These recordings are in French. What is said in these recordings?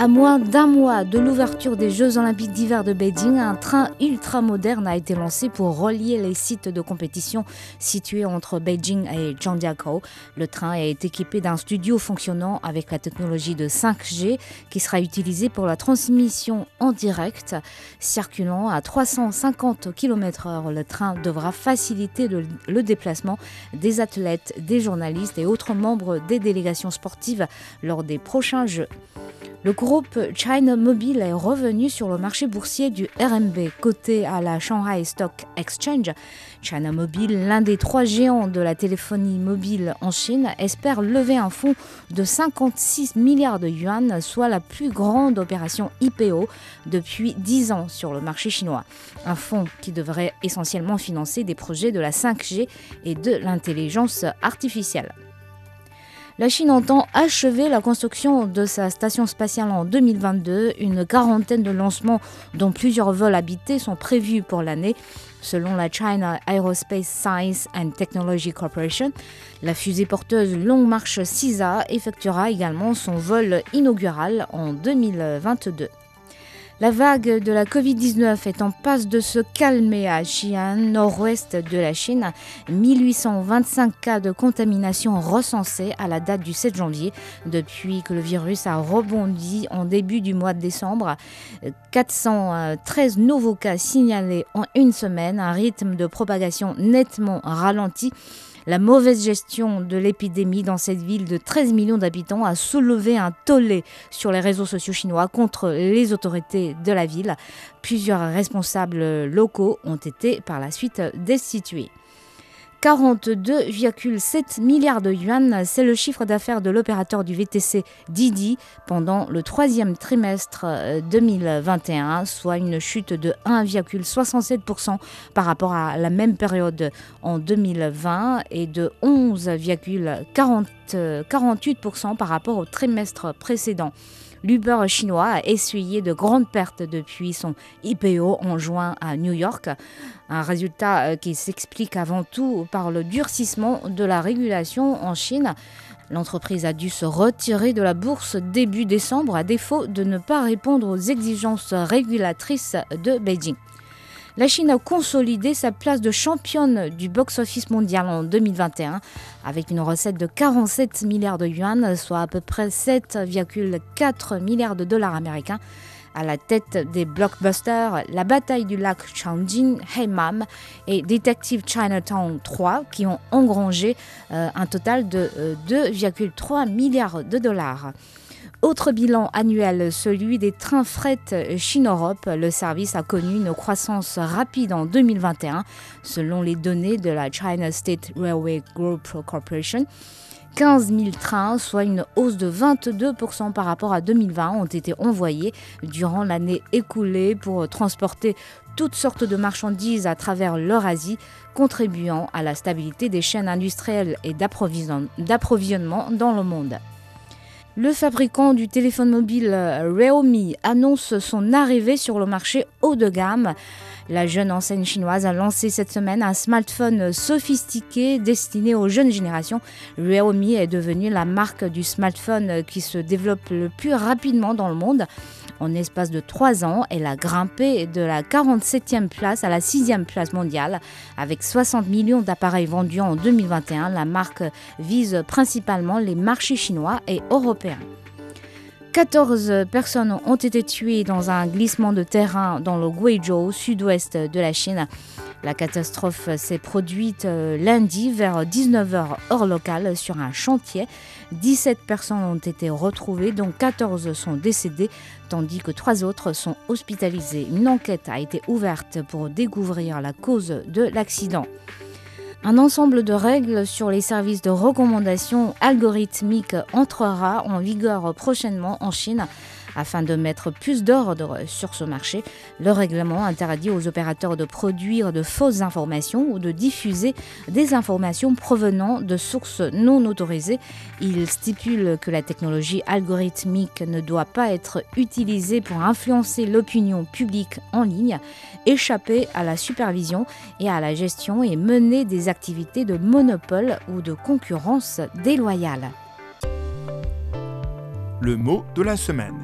À moins d'un mois de l'ouverture des Jeux olympiques d'hiver de Beijing, un train ultra moderne a été lancé pour relier les sites de compétition situés entre Beijing et Zhangjiakou. Le train est équipé d'un studio fonctionnant avec la technologie de 5G qui sera utilisée pour la transmission en direct. Circulant à 350 km/h, le train devra faciliter le, le déplacement des athlètes, des journalistes et autres membres des délégations sportives lors des prochains Jeux. Le groupe China Mobile est revenu sur le marché boursier du RMB, coté à la Shanghai Stock Exchange. China Mobile, l'un des trois géants de la téléphonie mobile en Chine, espère lever un fonds de 56 milliards de yuan, soit la plus grande opération IPO depuis 10 ans sur le marché chinois. Un fonds qui devrait essentiellement financer des projets de la 5G et de l'intelligence artificielle. La Chine entend achever la construction de sa station spatiale en 2022. Une quarantaine de lancements, dont plusieurs vols habités, sont prévus pour l'année. Selon la China Aerospace Science and Technology Corporation, la fusée porteuse Long March 6A effectuera également son vol inaugural en 2022. La vague de la Covid-19 est en passe de se calmer à Xi'an, nord-ouest de la Chine. 1825 cas de contamination recensés à la date du 7 janvier, depuis que le virus a rebondi en début du mois de décembre. 413 nouveaux cas signalés en une semaine, un rythme de propagation nettement ralenti. La mauvaise gestion de l'épidémie dans cette ville de 13 millions d'habitants a soulevé un tollé sur les réseaux sociaux chinois contre les autorités de la ville. Plusieurs responsables locaux ont été par la suite destitués. 42,7 milliards de yuan, c'est le chiffre d'affaires de l'opérateur du VTC Didi pendant le troisième trimestre 2021, soit une chute de 1,67% par rapport à la même période en 2020 et de 11,48% par rapport au trimestre précédent. L'Uber chinois a essuyé de grandes pertes depuis son IPO en juin à New York. Un résultat qui s'explique avant tout par le durcissement de la régulation en Chine. L'entreprise a dû se retirer de la bourse début décembre à défaut de ne pas répondre aux exigences régulatrices de Beijing. La Chine a consolidé sa place de championne du box-office mondial en 2021 avec une recette de 47 milliards de yuan, soit à peu près 7,4 milliards de dollars américains. À la tête des blockbusters, La bataille du lac Changjin, Heimam et Detective Chinatown 3 qui ont engrangé euh, un total de euh, 2,3 milliards de dollars. Autre bilan annuel, celui des trains fret Chine-Europe. Le service a connu une croissance rapide en 2021, selon les données de la China State Railway Group Corporation. 15 000 trains, soit une hausse de 22% par rapport à 2020, ont été envoyés durant l'année écoulée pour transporter toutes sortes de marchandises à travers l'Eurasie, contribuant à la stabilité des chaînes industrielles et d'approvisionnement dans le monde. Le fabricant du téléphone mobile Realme annonce son arrivée sur le marché haut de gamme. La jeune enseigne chinoise a lancé cette semaine un smartphone sophistiqué destiné aux jeunes générations. Realme est devenue la marque du smartphone qui se développe le plus rapidement dans le monde. En espace de 3 ans, elle a grimpé de la 47e place à la 6e place mondiale. Avec 60 millions d'appareils vendus en 2021, la marque vise principalement les marchés chinois et européens. 14 personnes ont été tuées dans un glissement de terrain dans le Guizhou, sud-ouest de la Chine. La catastrophe s'est produite lundi vers 19h heure locale sur un chantier. 17 personnes ont été retrouvées, dont 14 sont décédées, tandis que 3 autres sont hospitalisées. Une enquête a été ouverte pour découvrir la cause de l'accident. Un ensemble de règles sur les services de recommandation algorithmique entrera en vigueur prochainement en Chine Afin de mettre plus d'ordre sur ce marché, le règlement interdit aux opérateurs de produire de fausses informations ou de diffuser des informations provenant de sources non autorisées. Il stipule que la technologie algorithmique ne doit pas être utilisée pour influencer l'opinion publique en ligne, échapper à la supervision et à la gestion et mener des activités de monopole ou de concurrence déloyale. Le mot de la semaine.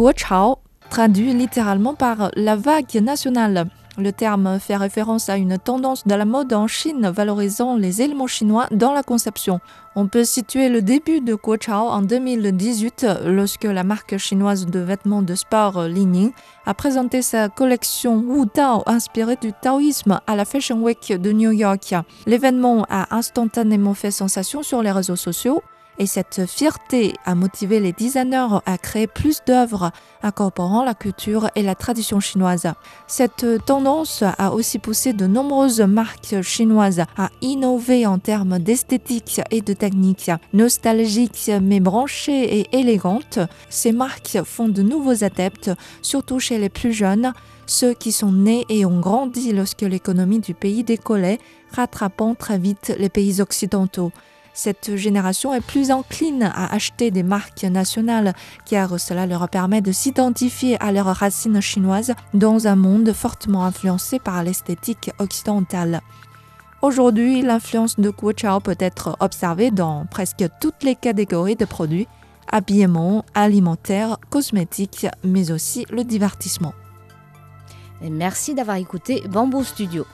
Guochao, traduit littéralement par la vague nationale. Le terme fait référence à une tendance de la mode en Chine valorisant les éléments chinois dans la conception. On peut situer le début de Guochao en 2018 lorsque la marque chinoise de vêtements de sport Li Ning a présenté sa collection Wu Tao inspirée du taoïsme à la Fashion Week de New York. L'événement a instantanément fait sensation sur les réseaux sociaux et cette fierté a motivé les designers à créer plus d'œuvres incorporant la culture et la tradition chinoise. Cette tendance a aussi poussé de nombreuses marques chinoises à innover en termes d'esthétique et de technique. Nostalgiques mais branchées et élégantes, ces marques font de nouveaux adeptes, surtout chez les plus jeunes, ceux qui sont nés et ont grandi lorsque l'économie du pays décollait, rattrapant très vite les pays occidentaux. Cette génération est plus encline à acheter des marques nationales car cela leur permet de s'identifier à leurs racines chinoises dans un monde fortement influencé par l'esthétique occidentale. Aujourd'hui, l'influence de Guochao peut être observée dans presque toutes les catégories de produits, habillement, alimentaire, cosmétique, mais aussi le divertissement. merci d'avoir écouté Bamboo Studio.